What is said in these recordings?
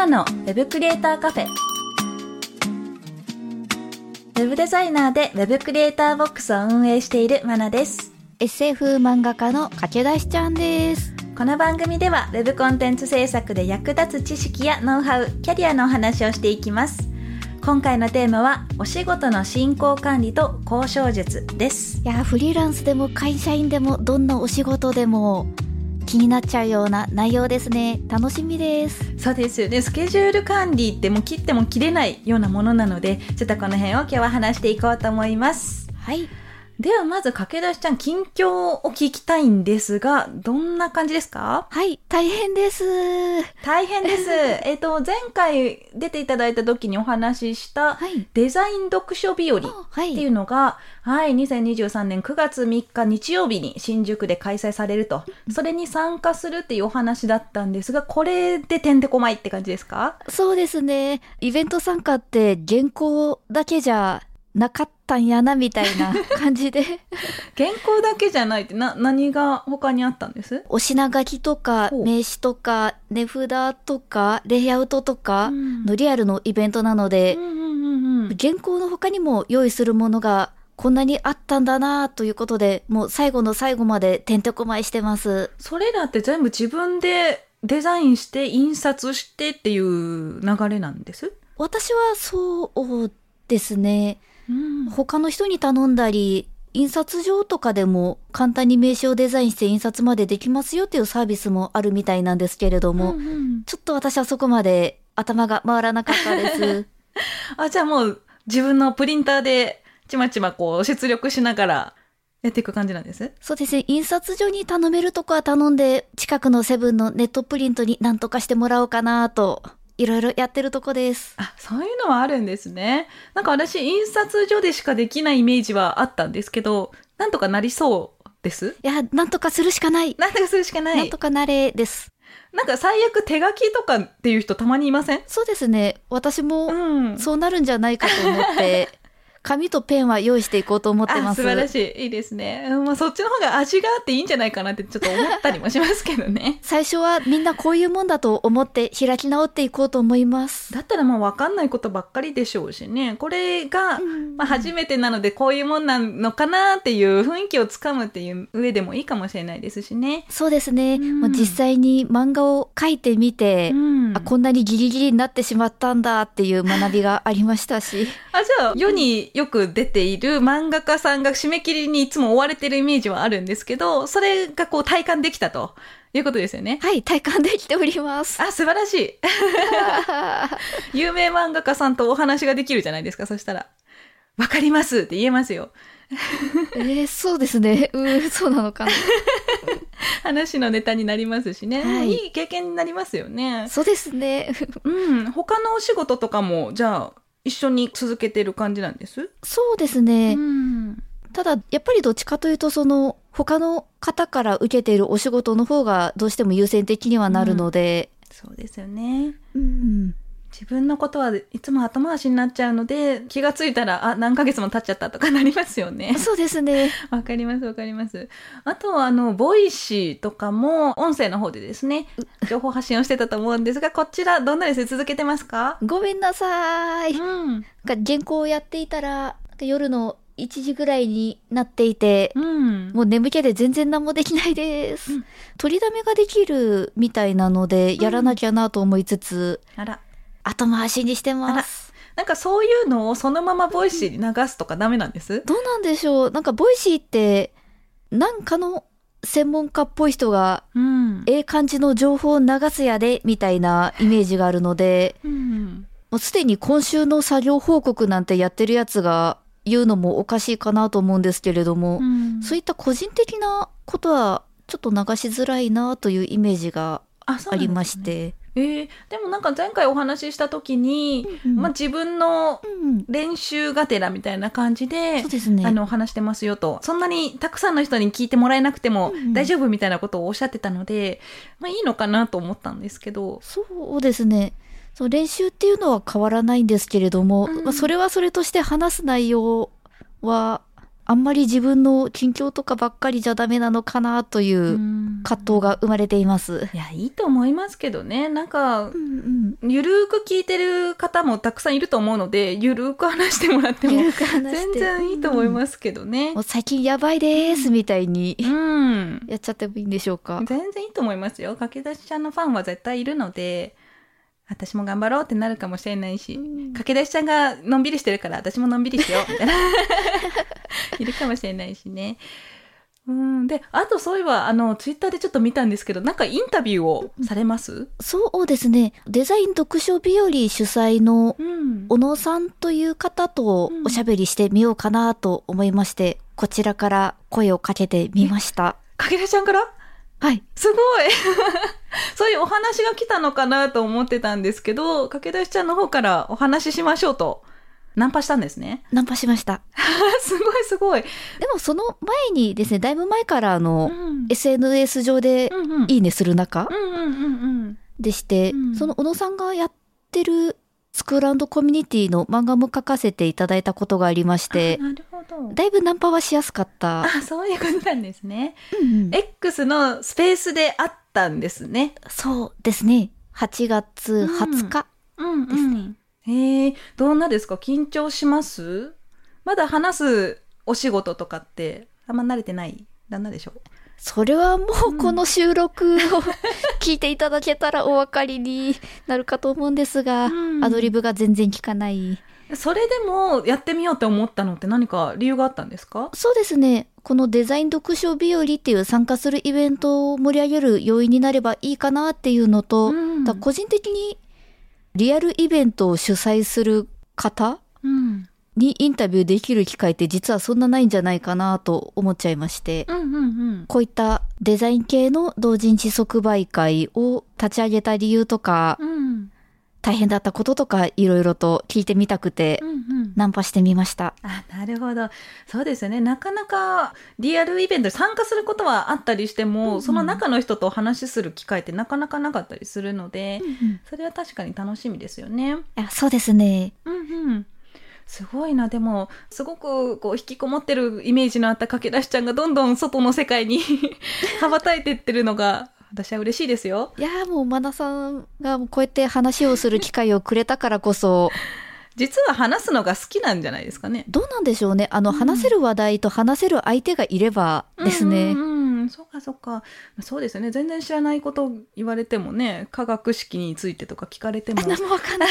ナのウェブクリエイターカフェ。ウェブデザイナーでウェブクリエイターボックスを運営しているマナです。SF 漫画家の駆け出しちゃんです。この番組ではウェブコンテンツ制作で役立つ知識やノウハウ、キャリアのお話をしていきます。今回のテーマはお仕事の進行管理と交渉術です。いや、フリーランスでも会社員でもどんなお仕事でも気になっちゃうような内容ですね。楽しみです。そうですよね。スケジュール管理ってもう切っても切れないようなものなので、ちょっとこの辺を今日は話していこうと思います。はい。ではまず駆け出しちゃん近況を聞きたいんですがどんな感じですか？はい、大変です。大変です えっと前回出ていただいた時にお話ししたはい。デザイン読書日和っあはい。ていうのが、はい、2023年9月3日日曜日に新宿で開催されると、それに参加するっていうお話だったんですが、これでてんてこまいって感じですか？そうですね。イベント参加って原稿だけじゃなかったんやな、みたいな 感じで。原稿だけじゃないってな、何が他にあったんです？お品書きとか名刺とか値札とかレイアウトとかうんのリアルのイベントなので、うんうんうんうん。原稿の他にも用意するものがこんなにあったんだなということで、もう最後の最後までてんてこまいしてます。それらって全部自分でデザインして印刷してっていう流れなんです？私はそうですね。うん他の人に頼んだり、印刷所とかでも簡単に名刺をデザインして印刷までできますよっていうサービスもあるみたいなんですけれども、うんうんちょっと私はそこまで頭が回らなかったです。あ、じゃあもう自分のプリンターでちまちまこう出力しながらやっていく感じなんです？そうですね。印刷所に頼めるとこは頼んで、近くのセブンのネットプリントに何とかしてもらおうかなと、いろいろやってるとこです。あ、そういうのはあるんですね。なんか私印刷所でしかできないイメージはあったんですけど、なんとかなりそうです？いや、なんとかするしかない。なんとかするしかないなんと。かなれです。なんか最悪手書きとかっていう人たまにいません？そうですね。私もうん。そうなるんじゃないかと思って、紙とペンは用意していこうと思ってあます。素晴らしい。いいですね。うんまあ、そっちの方が味があっていいんじゃないかなってちょっと思ったりもしますけどね。最初はみんなこういうもんだと思って開き直っていこうと思います。だったらもう分かんないことばっかりでしょうしね。これが、うんまあ、初めてなのでこういうもんなのかなっていう雰囲気をつかむっていう上でもいいかもしれないですしね。そうですね。うんもう実際に漫画を描いてみて、うんあ、こんなにギリギリになってしまったんだっていう学びがありましたし。あ、じゃあ、世によく出ている漫画家さんが締め切りにいつも追われてるイメージはあるんですけど、それがこう体感できたということですよね。はい、体感できております。あ、素晴らしい。有名漫画家さんとお話ができるじゃないですか、そしたら。わかりますって言えますよ。えー、そうですね。うー、そうなのかな。話のネタになりますしね。はいいい経験になりますよね。そうですね。うん。他のお仕事とかも、じゃあ、一緒に続けてる感じなんです？そうですね。ん。ただ、やっぱりどっちかというと、その、他の方から受けているお仕事の方がどうしても優先的にはなるので、そうですよね。うん。自分のことはいつも後回しになっちゃうので、気がついたら、あ、何ヶ月も経っちゃったとかなりますよね。そうですね。わかりますわかります。あとはあの、 Voicy とかも音声の方でですね、情報発信をしてたと思うんですが、こちらどんなです続けてますか？ごめんなさい。うん。なんか原稿をやっていたら、夜の1時ぐらいになっていて、うん。もう眠気で全然何もできないです。うん録りだめができるみたいなので、やらなきゃなと思いつつ、あら。後回しにしてます。なんかそういうのをそのまま Voicyに流すとかダメなんです？どうなんでしょう？なんか、 Voicyって、なんかの専門家っぽい人が、うん。ええ感じの情報を流すやで、みたいなイメージがあるので、うん。もうすでに今週の作業報告なんてやってるやつが言うのもおかしいかなと思うんですけれども、うんそういった個人的なことはちょっと流しづらいなというイメージがありまして。えーでもなんか前回お話しした時に、うんまあ、自分のうん、練習がてらみたいな感じでそうですね。あの話してますよと。そんなにたくさんの人に聞いてもらえなくてもうん大丈夫みたいなことをおっしゃってたので、まあいいのかなと思ったんですけど。そうですね。そう練習っていうのは変わらないんですけれども、うん。まあ、それはそれとして話す内容はあんまり自分の近況とかばっかりじゃダメなのかなという葛藤が生まれています。いやいいと思いますけどね。なんかうんうん。ゆるーく聞いてる方もたくさんいると思うのでゆるーく話してもらっても全然いいと思いますけどね。もう最近やばいですみたいに。うん。やっちゃってもいいんでしょうか。全然いいと思いますよ。駆け出しちゃんのファンは絶対いるので私も頑張ろうってなるかもしれないし、うん。駆け出しちゃんがのんびりしてるから私ものんびりしようみたいな。いるかもしれないしね。うん。であとそういえばあのツイッターでちょっと見たんですけどなんかインタビューをされます？そうですね。デザイン読書日和主催のうん。小野さんという方とおしゃべりしてみようかなと思いまして、こちらから声をかけてみました。駆け出しちゃんから？はい。すごい。そういうお話が来たのかなと思ってたんですけど駆け出しちゃんの方からお話ししましょうとナンパしたんですね。ナンパしました。すごいすごい、でもその前にですね、だいぶ前からあの、ん。SNS 上でいいねする中うんうんうんうん。でして、うん。その小野さんがやってるスクールコミュニティの漫画も書かせていただいたことがありましてあ、なるほど。だいぶナンパはしやすかった。あそういうことなんですね。うんうん X のスペースであったんですね。そうですね。8月20日。うん。うんへえどんなですか？緊張します？まだ話すお仕事とかってあんま慣れてない？旦那でしょそれはもうこの収録を聞いていただけたらお分かりになるかと思うんですが、うん。アドリブが全然効かない。それでもやってみようって思ったのって何か理由があったんですか？そうですね。このデザイン読書日和っていう参加するイベントを盛り上げる要因になればいいかなっていうのと、うん。個人的にリアルイベントを主催する方うんにインタビューできる機会って実はそんなないんじゃないかなと思っちゃいまして、うんうんうん。こういったデザイン系の同人誌即売会を立ち上げた理由とか、うん。大変だったこととかいろいろと聞いてみたくてう、んうん。ナンパしてみました。あなるほど。そうですよね。なかなかリアルイベントに参加することはあったりしても、うんうん。その中の人とお話しする機会ってなかなかなかったりするので、うんそれは確かに楽しみですよね。あそうですね。うんうんすごいなでもすごくこう引きこもってるイメージのあった駆け出しちゃんがどんどん外の世界に 羽ばたいてってるのが私は嬉しいですよ。いやーもうマナさんがこうやって話をする機会をくれたからこそ、実は話すのが好きなんじゃないですかね。どうなんでしょうね。あの、話せる話題と話せる相手がいればですね。うんうんうん、そうかそうか。そうですよね。全然知らないこと言われてもね、科学式についてとか聞かれても、何もわかんない。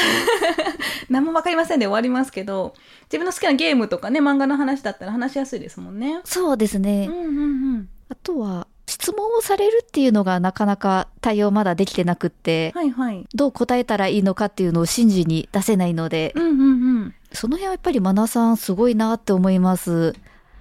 何もわかりませんで終わりますけど、自分の好きなゲームとかね、漫画の話だったら話しやすいですもんね。そうですね。うんうんうん。あとは、質問をされるっていうのがなかなか対応まだできてなくって、はいはい。どう答えたらいいのかっていうのを瞬時に出せないので、うんうんうん。その辺はやっぱりマナさんすごいなって思います。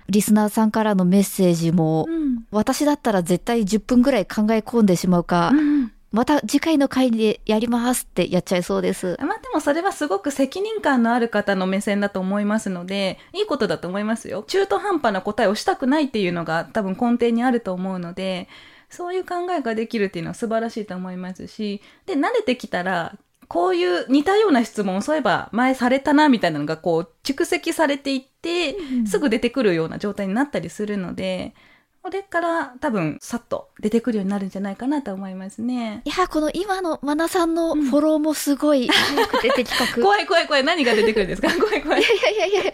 リスナーさんからのメッセージも、うん私だったら絶対10分ぐらい考え込んでしまうか、うんまた次回の回でやりますってやっちゃいそうです。まあでもそれはすごく責任感のある方の目線だと思いますので、いいことだと思いますよ。中途半端な答えをしたくないっていうのが多分根底にあると思うので、そういう考えができるっていうのは素晴らしいと思いますし、で、慣れてきたら、こういう似たような質問をそういえば前されたなみたいなのがこう蓄積されていって、すぐ出てくるような状態になったりするので、これから多分さっと出てくるようになるんじゃないかなと思いますね。いや、この今のマナさんのフォローもすごい早く出てきたく。怖い怖い怖い。何が出てくるんですか？怖い怖い。いやいやいやいや、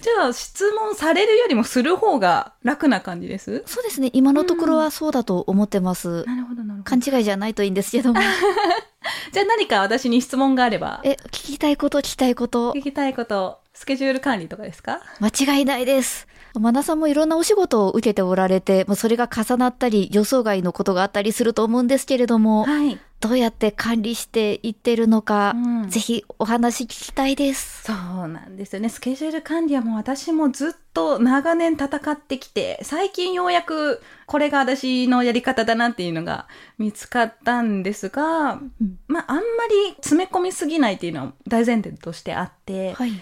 じゃあ質問されるよりもする方が楽な感じです？そうですね。今のところはそうだと思ってます。なるほどなるほど。勘違いじゃないといいんですけども。じゃあ何か私に質問があれば、え、聞きたいこと聞きたいこと、聞きたいこと、スケジュール管理とかですか？間違いないです。マナさんもいろんなお仕事を受けておられて、まあそれが重なったり、予想外のことがあったりすると思うんですけれども、はい。どうやって管理していってるのか、うんぜひお話聞きたいです。そうなんですよね。スケジュール管理はもう私もずっと長年戦ってきて、最近ようやくこれが私のやり方だなっていうのが見つかったんですが、うんまああんまり詰め込みすぎないっていうのは大前提としてあって、はい。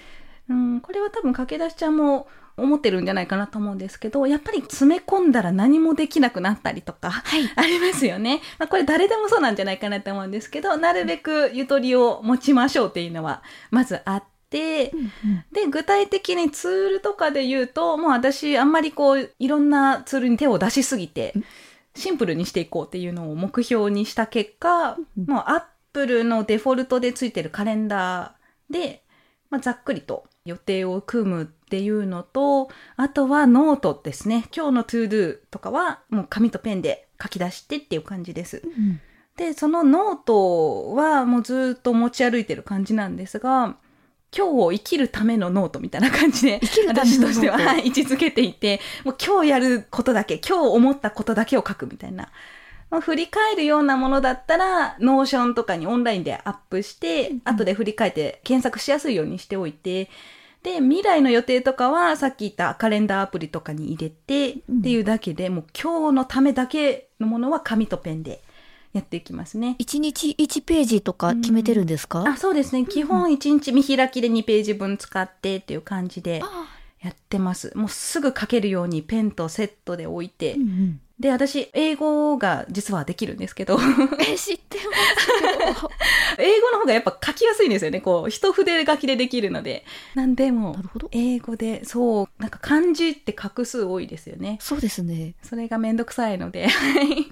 うん、これは多分駆け出しちゃんも思ってるんじゃないかなと思うんですけど、やっぱり詰め込んだら何もできなくなったりとか、はい。ありますよね。まあ、これ誰でもそうなんじゃないかなと思うんですけど、なるべくゆとりを持ちましょうっていうのはまずあって、で、具体的にツールとかで言うと、もう私、あんまりこう、いろんなツールに手を出しすぎて、シンプルにしていこうっていうのを目標にした結果、うんもう Apple のデフォルトでついてるカレンダーで、まあ、ざっくりと予定を組むっていうのと、あとはノートですね。今日の to do とかはもう紙とペンで書き出してっていう感じです。うんで、そのノートはもうずっと持ち歩いてる感じなんですが、今日を生きるためのノートみたいな感じで、私としては、はい、位置づけていて、もう今日やることだけ、今日思ったことだけを書くみたいな。まあ、振り返るようなものだったら、 Notion とかにオンラインでアップして、うん後で振り返って検索しやすいようにしておいて、で、未来の予定とかは、さっき言ったカレンダーアプリとかに入れて、うんっていうだけで、もう今日のためだけのものは紙とペンでやっていきますね。一日一ページとか決めてるんですか、あ、そうですね。基本1日見開きで2ページ分使ってっていう感じであやってます。もうすぐ書けるようにペンとセットで置いて。うんうんで、私、英語が実はできるんですけど、え、知ってますよ。英語の方がやっぱ書きやすいんですよね。こう、一筆書きでできるので。なんでも。英語で、そう、なんか漢字って画数多いですよね。そうですね。それがめんどくさいので、はい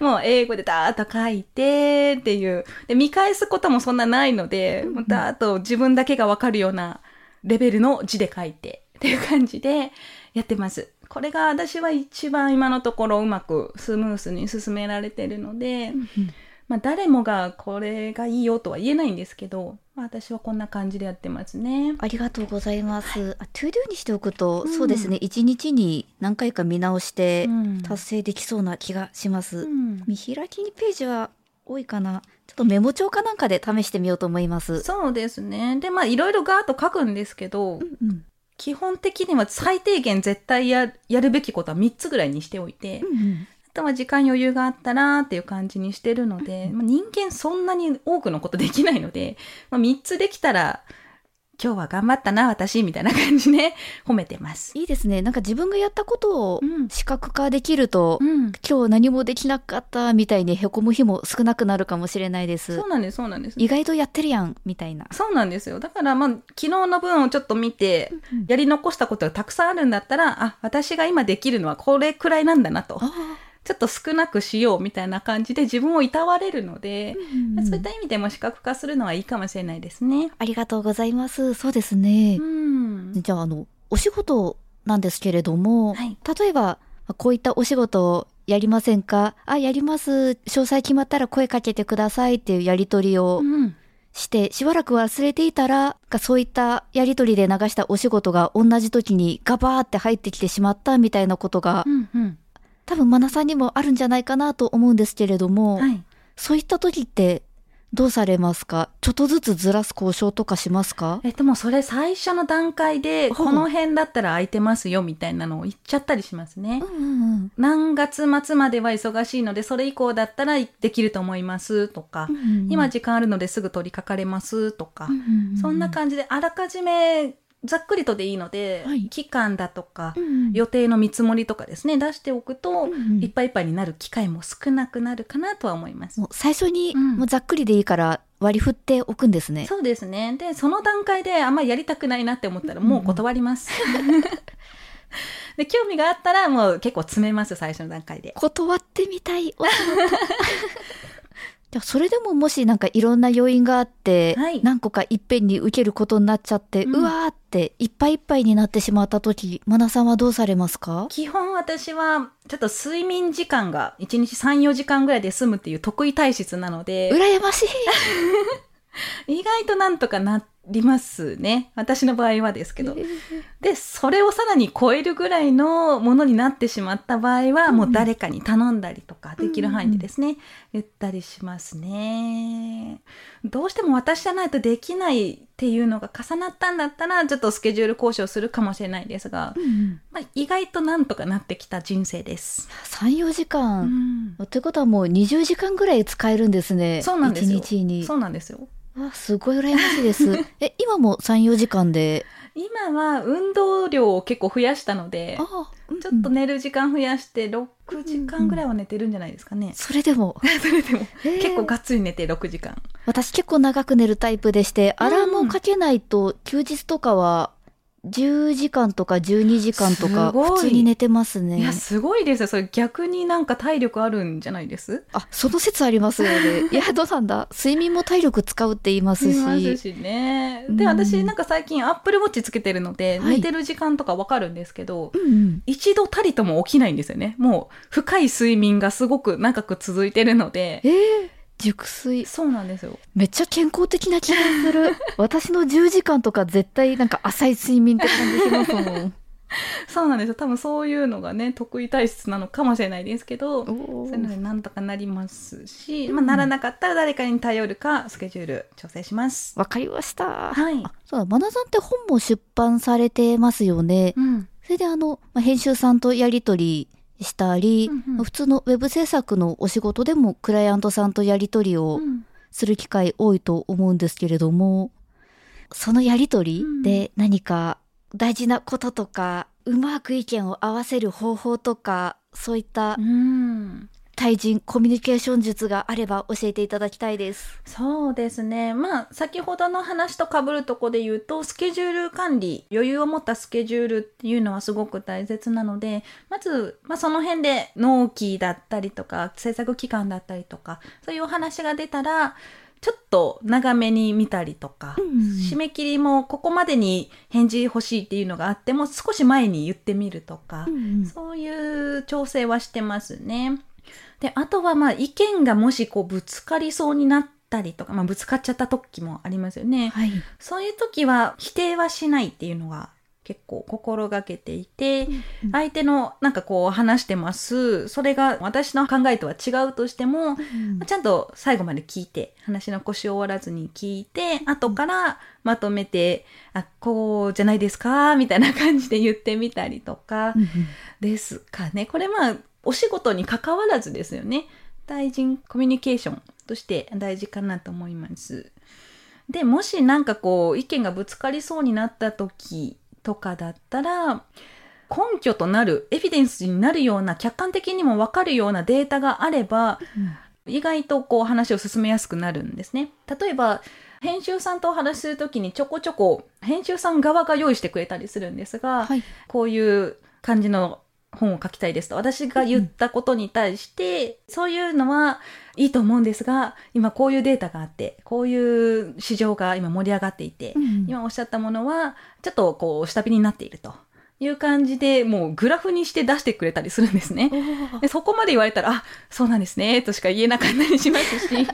もう英語でダーッと書いてっていう。で、見返すこともそんなないので、もうダーッと自分だけがわかるようなレベルの字で書いてっていう感じでやってます。これが私は一番今のところうまくスムースに進められてるので、まあ誰もがこれがいいよとは言えないんですけど、まあ私はこんな感じでやってますね。ありがとうございます。あ、 to do にしておくと、うんそうですね。一日に何回か見直してうん達成できそうな気がします。うん見開き2ページは多いかな。ちょっとメモ帳かなんかで試してみようと思います。そうですね。で、まあいろいろガーッと書くんですけど、うんうん基本的には最低限絶対ややるべきことは3つぐらいにしておいて、うんうん。あとは時間余裕があったらっていう感じにしてるので、まあ、人間そんなに多くのことできないので、まあ、3つできたら、今日は頑張ったな、私、みたいな感じで 褒めてます。いいですね。なんか自分がやったことをうん視覚化できると、うん。今日何もできなかったみたいにへこむ日も少なくなるかもしれないですそう。なんです、そうなんです。意外とやってるやん、みたいな。そうなんですよ。だから、まあ、昨日の分をちょっと見て、やり残したことがたくさんあるんだったら、あ、私が今できるのはこれくらいなんだなと。あちょっと少なくしようみたいな感じで自分をいたわれるので、あ、そういった意味でも視覚化するのはいいかもしれないですね。ありがとうございます。そうですね。うん。じゃあ、あの、お仕事なんですけれども、はい例えば、こういったお仕事をやりませんか？あ、やります。詳細決まったら声かけてくださいっていうやりとりをうん。して、しばらく忘れていたら、そういったやりとりで流したお仕事が同じ時にガバーって入ってきてしまったみたいなことが、うん。うん。多分マナさんにもあるんじゃないかなと思うんですけれども、はい。そういった時ってどうされますか？ちょっとずつずらす交渉とかしますか？えっともうそれ最初の段階で、この辺だったら空いてますよみたいなのを言っちゃったりしますね。う。んうん何月末までは忙しいので、それ以降だったらできると思いますとか、うんうん今時間あるのですぐ取り掛かれますとか、そんな感じであらかじめざっくりとでいいので、はい期間だとか、うん予定の見積もりとかですね、出しておくと、うんうんいっぱいいっぱいになる機会も少なくなるかなとは思いますも。う最初に、うんもうざっくりでいいから割り振っておくんですね。そうですね。で、その段階であんまりやりたくないなって思ったらもう断ります。で、興味があったらもう結構詰めます、最初の段階で。断ってみたい。お仕事じゃあそれでももしなんかいろんな要因があって、はい。何個かいっぺんに受けることになっちゃって、ううんわーっていっぱいいっぱいになってしまった時、マナさんはどうされますか？基本私はちょっと睡眠時間が1日3、4時間ぐらいで済むっていう得意体質なので、羨ましい。意外となんとかなりますね。私の場合はですけど。で、それをさらに超えるぐらいのものになってしまった場合は、うんもう誰かに頼んだりとか、できる範囲でですね、言ったりしますね。どうしても私じゃないとできないっていうのが重なったんだったら、ちょっとスケジュール交渉するかもしれないですが、まあ、意外となんとかなってきた人生です。3、4時う間。んということはもう20時間ぐらい使えるんですね。そうなんですよ。1日に。そうなんですよ。わ、すごい羨ましいです。え、今も3、4時間で？今は運動量を結構増やしたので、あうんちょっと寝る時間増やして6時間ぐらいは寝てるんじゃないですかね。それでも、それでもへー結構がっつり寝て6時間。私結構長く寝るタイプでして、アラームをかけないと休日とかは10時間とか12時間とか普通に寝てますねいや、。すごいですよ。それ逆になんか体力あるんじゃないです？あ、その説ありますよね。いや、どうなんだ？睡眠も体力使うって言いますいますし。しね。うんで、私なんか最近アップルウォッチつけてるので、はい寝てる時間とかわかるんですけど、うんうん。一度たりとも起きないんですよね。もう深い睡眠がすごく長く続いてるのでえ。ー、熟睡。そうなんですよ。めっちゃ健康的な気がする。私の10時間とか絶対なんか浅い睡眠って感じしますもん。そうなんですよ。多分そういうのがね、得意体質なのかもしれないですけど、おそういうのでなんとかなりますし、うんまあ、ならなかったら誰かに頼るか、スケジュール調整します。わかりました。はいあそうだ、マナさんって本も出版されてますよね。うん。それであの、まあ、編集さんとやりとりしたり、うんうん。普通のウェブ制作のお仕事でもクライアントさんとやりとりをうん。する機会多いと思うんですけれども、そのやりとりで何か大事なこととか、うまく意見を合わせる方法とか、そういったうん。対人コミュニケーション術があれば教えていただきたいです。そうですね。まあ、先ほどの話と被るとこで言うと、スケジュール管理、余裕を持ったスケジュールっていうのはすごく大切なので、まず、まあ、その辺で納期だったりとか、制作期間だったりとか、そういうお話が出たら、ちょっと長めに見たりとか、締め切りもここまでに返事欲しいっていうのがあっても、少し前に言ってみるとか、うんそういう調整はしてますね。で、あとはまあ意見がもしこうぶつかりそうになったりとか、まあぶつかっちゃった時もありますよね。はい。そういう時は否定はしないっていうのが結構心がけていて、相手のなんかこう話してます。それが私の考えとは違うとしても、ちゃんと最後まで聞いて、話の腰を折らずに聞いて、後からまとめて、あ、こうじゃないですかみたいな感じで言ってみたりとかうんうんですかね。これまあ、お仕事に関わらずですよね。対人コミュニケーションとして大事かなと思います。で、もしなんかこう、意見がぶつかりそうになった時とかだったら、根拠となる、エビデンスになるような、客観的にもわかるようなデータがあれば、意外とこう話を進めやすくなるんですね。例えば、編集さんとお話しするときにちょこちょこ編集さん側が用意してくれたりするんですが、はい。こういう感じの本を書きたいですと。私が言ったことに対して、そういうのはいいと思うんですが今こういうデータがあってこういう市場が今盛り上がっていて、うん。今おっしゃったものはちょっとこう下火になっているという感じでもうグラフにして出してくれたりするんですね。でそこまで言われたら、あ、そうなんですね、としか言えなかったりしますし。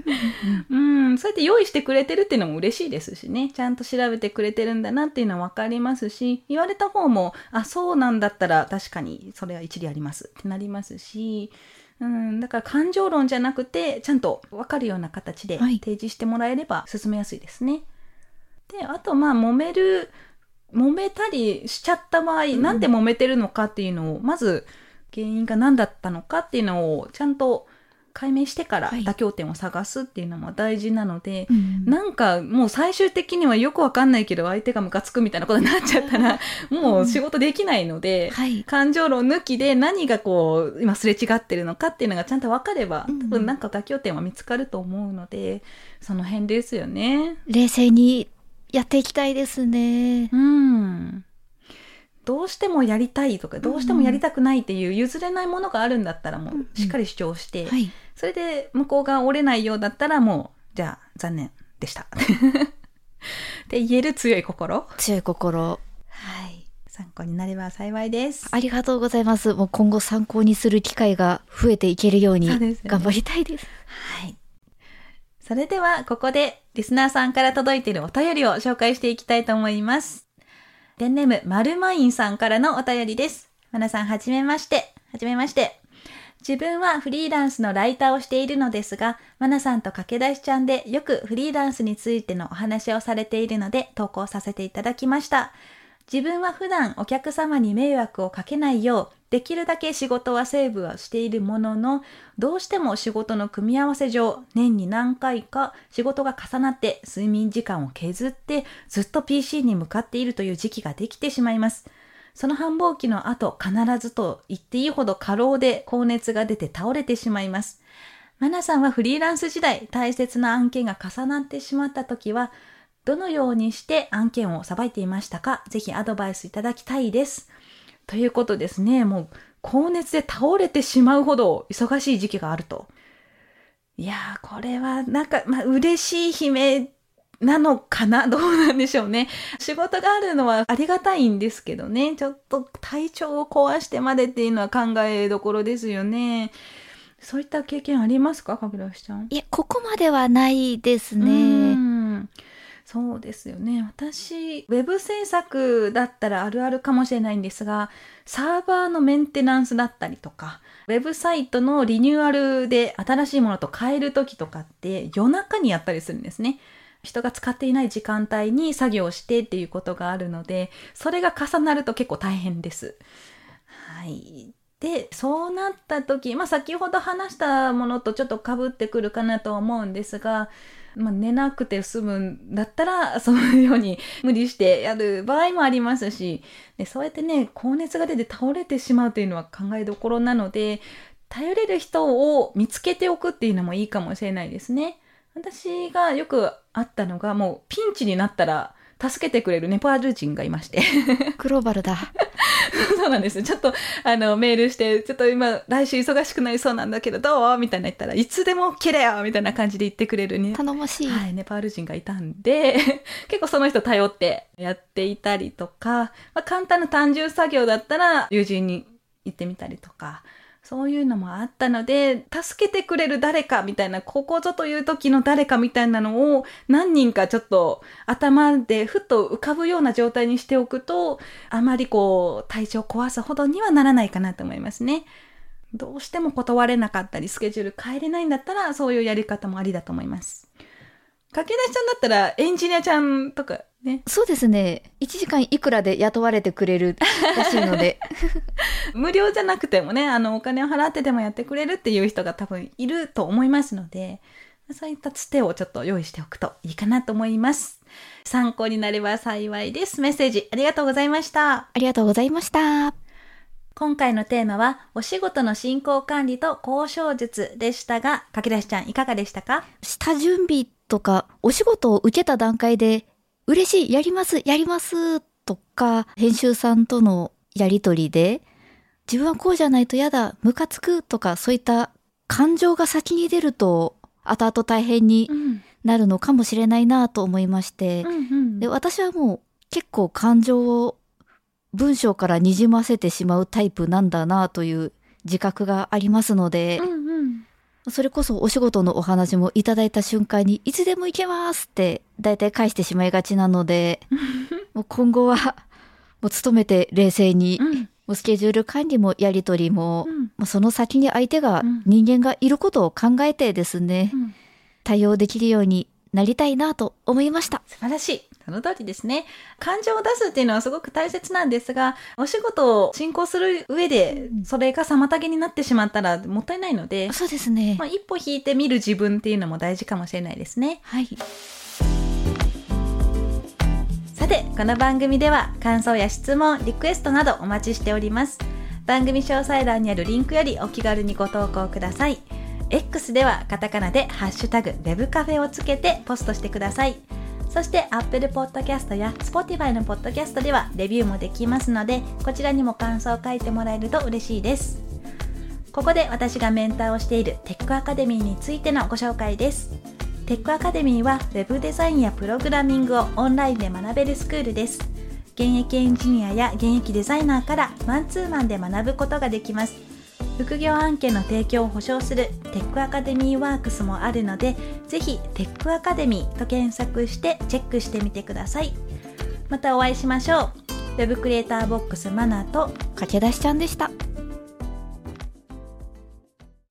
うん、そうやって用意してくれてるっていうのも嬉しいですしね。ちゃんと調べてくれてるんだなっていうのは分かりますし、言われた方も、あ、そうなんだったら確かにそれは一理ありますってなりますし、うん、だから感情論じゃなくて、ちゃんと分かるような形ではい提示してもらえれば進めやすいですね。で、あとまあ揉める、揉めたりしちゃった場合、ん。なんで揉めてるのかっていうのを、まず原因が何だったのかっていうのをちゃんと解明してからはい。妥協点を探すっていうのも大事なので、うん。なんかもう最終的にはよくわかんないけど相手がムカつくみたいなことになっちゃったら、もう仕事できないので、はい。感情論抜きで何がこう今すれ違ってるのかっていうのがちゃんと分かれば、うん。多分なんか妥協点は見つかると思うのでその辺ですよね。冷静にやっていきたいですね。うん。どうしてもやりたいとか、どうしてもやりたくないっていう譲れないものがあるんだったらもうんううんしっかり主張して、はい。それで向こうが折れないようだったらもう、じゃあ残念でした。って言える強い心。強い心。はい。参考になれば幸いです。ありがとうございます。もう今後参考にする機会が増えていけるように頑張りたいです。はい。それでは、ここで、リスナーさんから届いているお便りを紹介していきたいと思います。ペンネーム、マルマインさんからのお便りです。まなさん、はじめまして。はじめまして。自分はフリーランスのライターをしているのですが、まなさんと駆け出しちゃんでよくフリーランスについてのお話をされているので投稿させていただきました。自分は普段お客様に迷惑をかけないよう、できるだけ仕事はセーブはしているものの、どうしても仕事の組み合わせ上、年に何回か仕事が重なって睡眠時間を削ってずっと PC に向かっているという時期ができてしまいます。その繁忙期の後、必ずと言っていいほど過労で高熱が出て倒れてしまいます。マナさんはフリーランス時代、大切な案件が重なってしまった時は、どのようにして案件をさばいていましたか？ぜひアドバイスいただきたいです。ということですね。もう、高熱で倒れてしまうほど忙しい時期があると。いやー、これは、なんか、まあ、嬉しい悲鳴なのかな？どうなんでしょうね。仕事があるのはありがたいんですけどね。ちょっと体調を壊してまでっていうのは考えどころですよね。そういった経験ありますか？かぐらしちゃん。いや、ここまではないですね。そうですよね。私、ウェブ制作だったらあるあるかもしれないんですが、サーバーのメンテナンスだったりとか、ウェブサイトのリニューアルで新しいものと変える時とかって夜中にやったりするんですね。人が使っていない時間帯に作業してっていうことがあるので、それが重なると結構大変です。はい。で、そうなった時、まあ先ほど話したものとちょっと被ってくるかなと思うんですが、まあ、寝なくて済むんだったら、そのように無理してやる場合もありますし、でそうやってね、高熱が出て倒れてしまうというのは考えどころなので、頼れる人を見つけておくっていうのもいいかもしれないですね。私がよくあったのが、もうピンチになったら助けてくれるネパール人がいまして。グローバルだ。そうなんですよ。ちょっと、あの、メールして、ちょっと今、来週忙しくなりそうなんだけど、どう？みたいな言ったらいつでも来れよみたいな感じで言ってくれるね。頼もしい。はい、ネパール人がいたんで、結構その人頼ってやっていたりとか、まあ、簡単な単純作業だったら、友人に行ってみたりとか、そういうのもあったので、助けてくれる誰かみたいな、ここぞという時の誰かみたいなのを何人かちょっと頭でふっと浮かぶような状態にしておくと、あまりこう、体調壊すほどにはならないかなと思いますね。どうしても断れなかったり、スケジュール変えれないんだったら、そういうやり方もありだと思います。駆け出しちゃんだったら、エンジニアちゃんとかね。そうですね。1時間いくらで雇われてくれるらしいので。無料じゃなくてもね、あの、お金を払ってでもやってくれるっていう人が多分いると思いますので、そういったつてをちょっと用意しておくといいかなと思います。参考になれば幸いです。メッセージありがとうございました。ありがとうございました。今回のテーマは、お仕事の進行管理と交渉術でしたが、かけだしちゃんいかがでしたか？下準備とか、お仕事を受けた段階で嬉しい、やります、やります、とか、編集さんとのやりとりで、自分はこうじゃないと嫌だ、ムカつくとか、そういった感情が先に出ると、後々大変になるのかもしれないなと思いまして、うんうん、で、私はもう結構感情を文章からにじませてしまうタイプなんだなという自覚がありますので、うんそれこそお仕事のお話もいただいた瞬間に、いつでも行けますって大体返してしまいがちなので、もう今後は、もう努めて冷静に、うん、もうスケジュール管理もやり取りも、うん、もうその先に相手が、人間がいることを考えてですね、うん、対応できるようになりたいなと思いました。素晴らしい。その通りですね。感情を出すっていうのはすごく大切なんですが、お仕事を進行する上で、それが妨げになってしまったらもったいないので、そうですね。まあ、一歩引いてみる自分っていうのも大事かもしれないですね。はい。さて、この番組では感想や質問、リクエストなどお待ちしております。番組詳細欄にあるリンクよりお気軽にご投稿ください。X ではカタカナでハッシュタグ Web カフェをつけてポストしてください。そして Apple Podcast や Spotify の Podcast ではレビューもできますので、こちらにも感想を書いてもらえると嬉しいです。ここで私がメンターをしているテックアカデミーについてのご紹介です。テックアカデミーは Web デザインやプログラミングをオンラインで学べるスクールです。現役エンジニアや現役デザイナーからマンツーマンで学ぶことができます。副業案件の提供を保証するテックアカデミーワークスもあるので、ぜひテックアカデミーと検索してチェックしてみてください。またお会いしましょう。Web クリエイターボックスマナーと駆け出しちゃんでした。